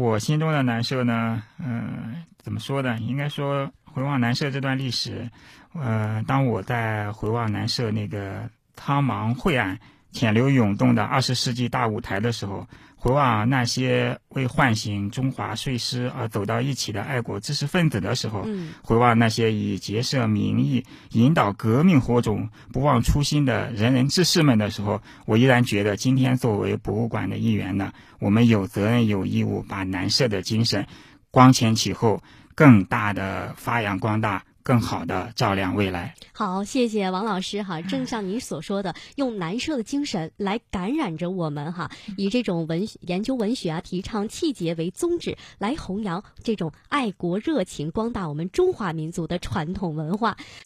我心中的南社呢，嗯，怎么说呢？应该说回望南社这段历史，呃，当我在回望南社那个苍茫晦暗、潜流涌动的二十世纪大舞台的时候。回望那些为唤醒中华睡狮而走到一起的爱国知识分子的时候，回望那些以结社名义、引导革命火种、不忘初心的仁人志士们的时候，我依然觉得，今天作为博物馆的一员呢，我们有责任、有义务把南社的精神光前启后，更大的发扬光大。更好的照亮未来。好，谢谢王老师哈。正像您所说的，用南社的精神来感染着我们哈，以这种文研究文学啊，提倡气节为宗旨，来弘扬这种爱国热情，光大我们中华民族的传统文化。